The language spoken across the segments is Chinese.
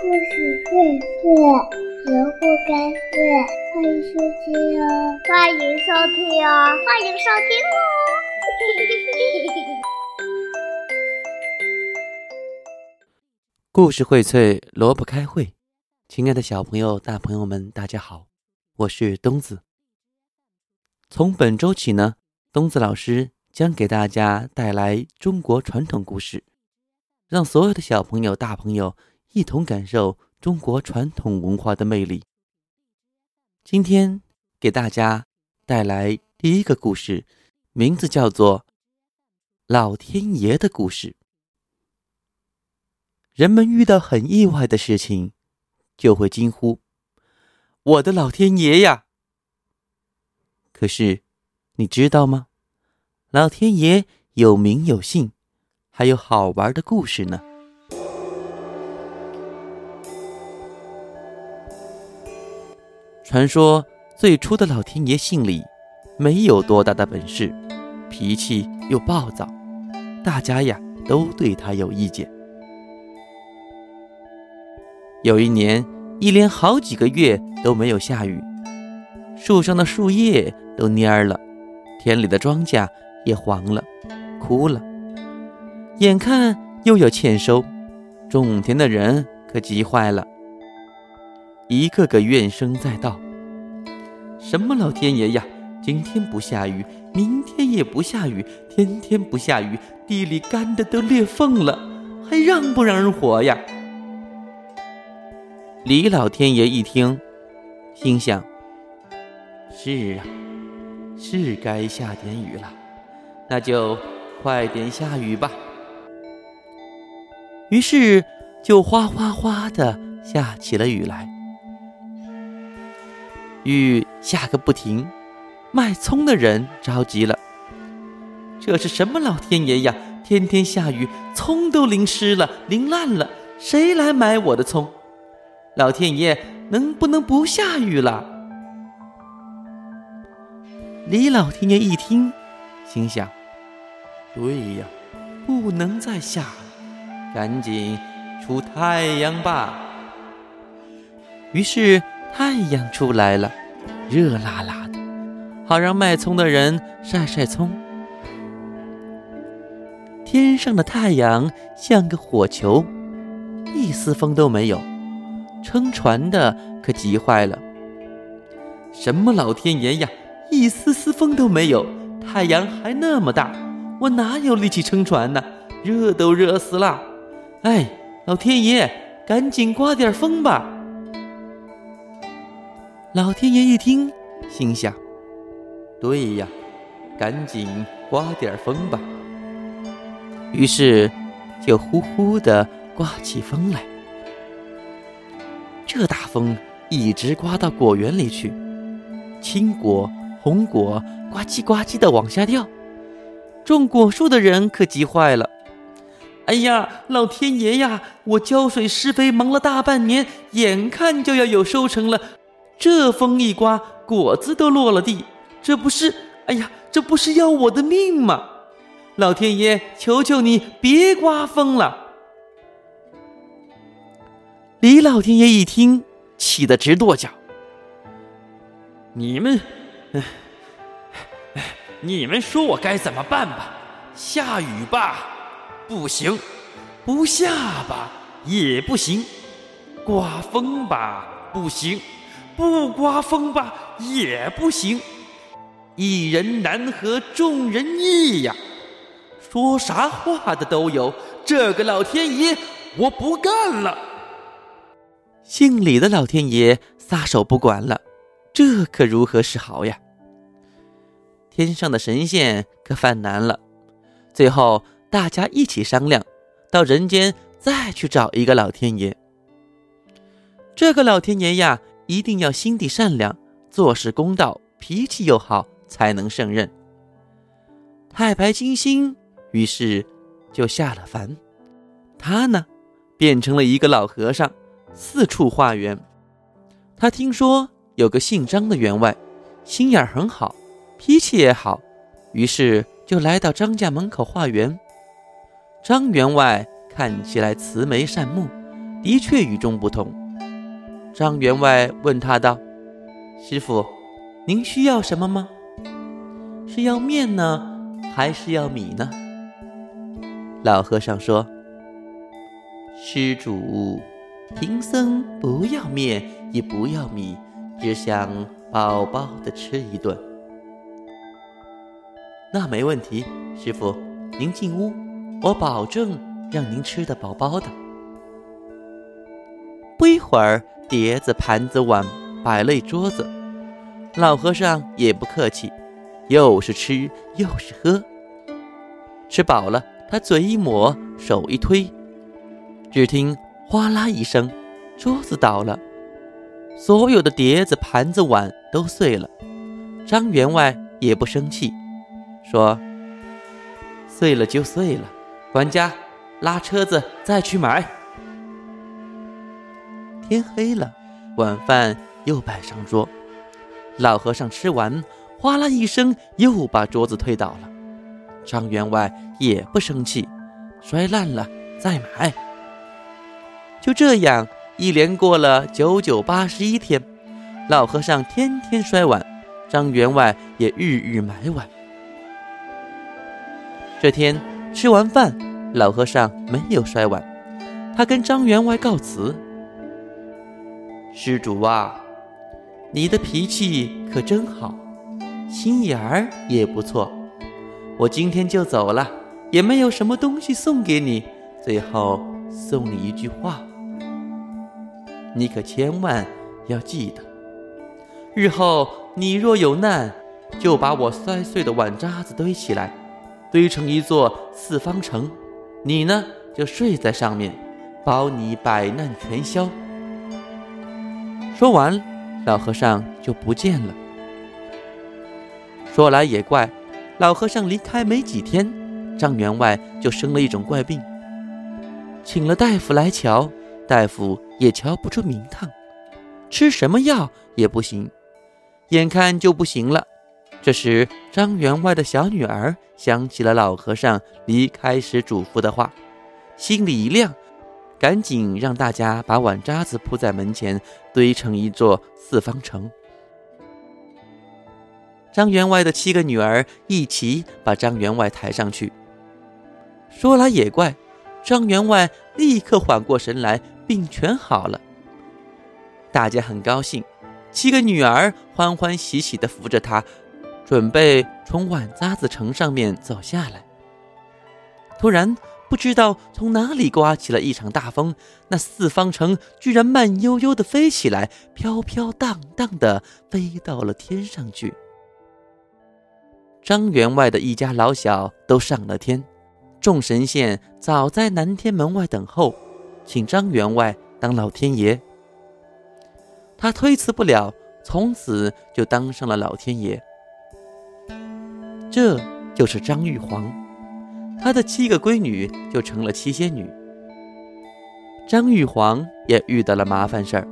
故事会会萝卜开会，欢迎收听哦！欢迎收听哦！欢迎收听哦！故事荟萃，萝卜开会。亲爱的小朋友、大朋友们，大家好，我是东子。从本周起呢，东子老师将给大家带来中国传统故事，让所有的小朋友、大朋友一同感受中国传统文化的魅力。今天给大家带来第一个故事，名字叫做《老天爷的故事》。人们遇到很意外的事情，就会惊呼：“我的老天爷呀！”可是，你知道吗？老天爷有名有姓，还有好玩的故事呢。传说最初的老天爷姓李，没有多大的本事，脾气又暴躁，大家呀都对他有意见。有一年，一连好几个月都没有下雨，树上的树叶都蔫了，田里的庄稼也黄了，枯了。眼看又要欠收，种田的人可急坏了，一个个怨声载道：“什么老天爷呀！今天不下雨，明天也不下雨，天天不下雨，地里干的都裂缝了，还让不让人活呀？”李老天爷一听，心想：“是啊，是该下点雨了，那就快点下雨吧。”于是就哗哗哗的下起了雨来，雨下个不停，卖葱的人着急了：“这是什么老天爷呀？天天下雨，葱都淋湿了，淋烂了，谁来买我的葱？”老天爷，能不能不下雨了？李老天爷一听，心想：“对呀，不能再下了，赶紧出太阳吧。”于是太阳出来了，热辣辣的，好让卖葱的人晒晒葱。天上的太阳像个火球，一丝风都没有。撑船的可急坏了，什么老天爷呀，一丝丝风都没有，太阳还那么大，我哪有力气撑船呢？热都热死了！哎，老天爷，赶紧刮点风吧！老天爷一听，心想：对呀，赶紧刮点风吧。于是，就呼呼的刮起风来。这大风一直刮到果园里去，青果、红果呱唧呱唧的往下掉，种果树的人可急坏了。哎呀，老天爷呀！我浇水施肥忙了大半年，眼看就要有收成了，这风一刮，果子都落了地，这不是……哎呀，这不是要我的命吗？老天爷，求求你别刮风了！李老天爷一听，气得直跺脚。你们，你们说我该怎么办吧？下雨吧，不行；不下吧，也不行；刮风吧，不行；不刮风吧，也不行。一人难合众人意呀！说啥话的都有，这个老天爷，我不干了。姓李的老天爷撒手不管了，这可如何是好呀？天上的神仙可犯难了，最后大家一起商量，到人间再去找一个老天爷。这个老天爷呀，一定要心地善良，做事公道，脾气又好，才能胜任。太白金星于是就下了凡，他呢，变成了一个老和尚。四处化缘，他听说有个姓张的员外，心眼很好，脾气也好，于是就来到张家门口化缘。张员外看起来慈眉善目，的确与众不同。张员外问他道：“师傅，您需要什么吗？是要面呢，还是要米呢？”老和尚说：“施主，贫僧不要面，也不要米，只想饱饱的吃一顿。”那没问题，师傅，您进屋，我保证让您吃得饱饱的。不一会儿，碟子、盘子、碗摆了一桌子，老和尚也不客气，又是吃又是喝。吃饱了，他嘴一抹，手一推，只听哗啦一声，桌子倒了，所有的碟子、盘子、碗都碎了。张员外也不生气。说：“碎了就碎了，管家拉车子再去买。”天黑了，晚饭又摆上桌。老和尚吃完，哗啦一声，又把桌子推倒了。张员外也不生气，摔烂了再买。就这样，一连过了九九八十一天，老和尚天天摔碗，张员外也日日买碗。这天吃完饭，老和尚没有摔碗，他跟张员外告辞：“施主啊，你的脾气可真好，心眼儿也不错。我今天就走了，也没有什么东西送给你，最后送你一句话，你可千万要记得，日后你若有难，就把我摔碎的碗渣子堆起来。”堆成一座四方城，你呢就睡在上面，保你百难全消。说完，老和尚就不见了。说来也怪，老和尚离开没几天，张员外就生了一种怪病，请了大夫来瞧，大夫也瞧不出名堂，吃什么药也不行，眼看就不行了。这时，张员外的小女儿想起了老和尚离开时嘱咐的话，心里一亮，赶紧让大家把碗渣子铺在门前，堆成一座四方城。张员外的七个女儿一起把张员外抬上去。说来也怪，张员外立刻缓过神来，病全好了。大家很高兴，七个女儿欢欢喜喜地扶着他。准备从碗渣子城上面走下来，突然不知道从哪里刮起了一场大风，那四方城居然慢悠悠地飞起来，飘飘荡荡地飞到了天上去。张员外的一家老小都上了天，众神仙早在南天门外等候，请张员外当老天爷。他推辞不了，从此就当上了老天爷。这就是张玉皇，他的七个闺女就成了七仙女。张玉皇也遇到了麻烦事儿，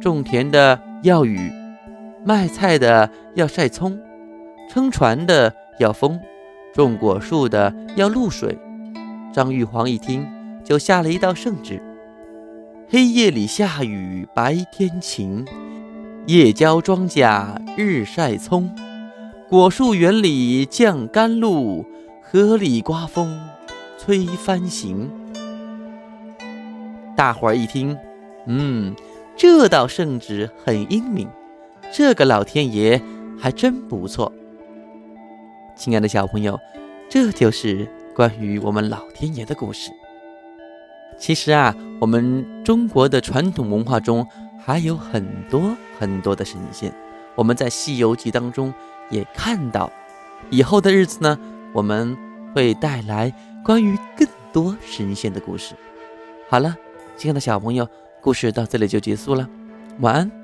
种田的要雨，卖菜的要晒葱，撑船的要风，种果树的要露水。张玉皇一听，就下了一道圣旨：黑夜里下雨，白天晴；夜浇庄稼，日晒葱。果树园里降甘露，河里刮风吹帆行。大伙儿一听，嗯，这道圣旨很英明，这个老天爷还真不错。亲爱的小朋友，这就是关于我们老天爷的故事。其实啊，我们中国的传统文化中还有很多很多的神仙。我们在《西游记》当中。也看到，以后的日子呢，我们会带来关于更多神仙的故事。好了，亲爱的小朋友，故事到这里就结束了，晚安。